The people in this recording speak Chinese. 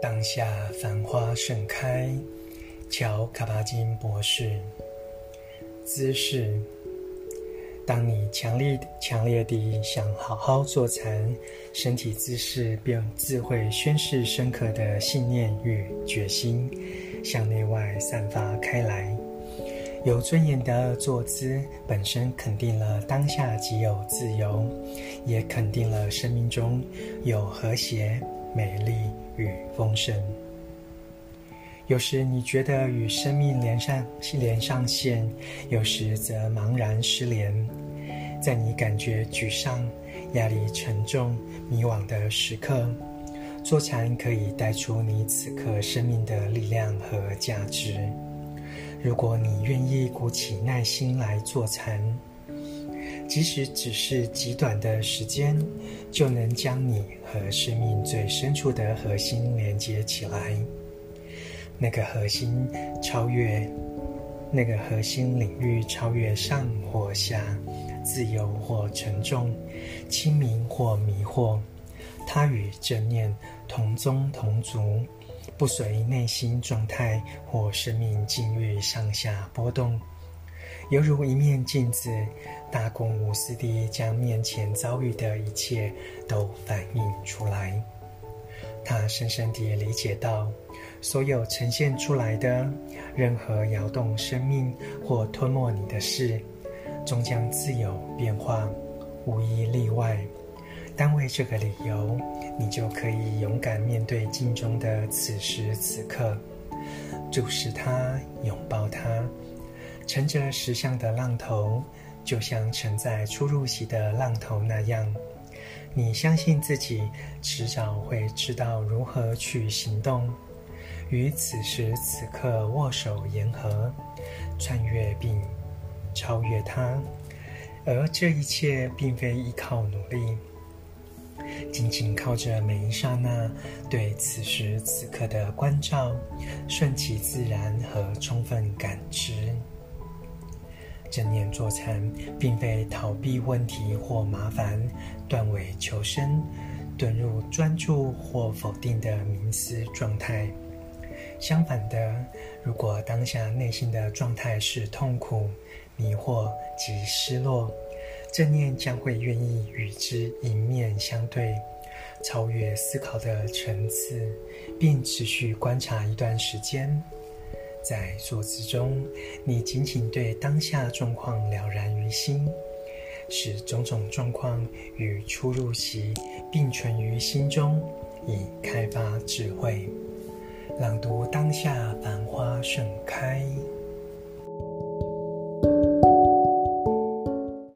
当下繁花盛开，乔卡巴金博士。姿势：当你强烈、强烈地想好好坐禅，身体姿势便自会宣示深刻的信念与决心，向内外散发开来。有尊严的坐姿本身肯定了当下即有自由，也肯定了生命中有和谐、美丽与丰盛。有时你觉得与生命连上连上线，有时则茫然失联。在你感觉沮丧、压力沉重、迷惘的时刻，坐禅可以带出你此刻生命的力量和价值。如果你愿意鼓起耐心来坐禅，即使只是极短的时间，就能将你和生命最深处的核心连接起来。那个核心超越，那个核心领域超越上或下，自由或沉重，清明或迷惑，它与正念同宗同族。不随内心状态或生命境遇上下波动，犹如一面镜子，大公无私地将面前遭遇的一切都反映出来。他深深地理解到，所有呈现出来的任何摇动生命或吞没你的事，终将自有变化，无一例外。单为这个理由，你就可以勇敢面对镜中的此时此刻，注视它，拥抱它，乘着实相的浪头，就像乘在出入席的浪头那样。你相信自己迟早会知道如何去行动，与此时此刻握手言和，穿越并超越它，而这一切并非依靠努力。仅仅靠着每一刹那对此时此刻的关照，顺其自然和充分感知。正念坐禅，并非逃避问题或麻烦，断尾求生，遁入专注或否定的冥思状态。相反的，如果当下内心的状态是痛苦、迷惑及失落，正念将会愿意与之迎面相对，超越思考的层次，并持续观察一段时间。在坐姿中，你仅仅对当下状况了然于心，使种种状况与出入息并存于心中，以开发智慧。朗读当下繁花盛开。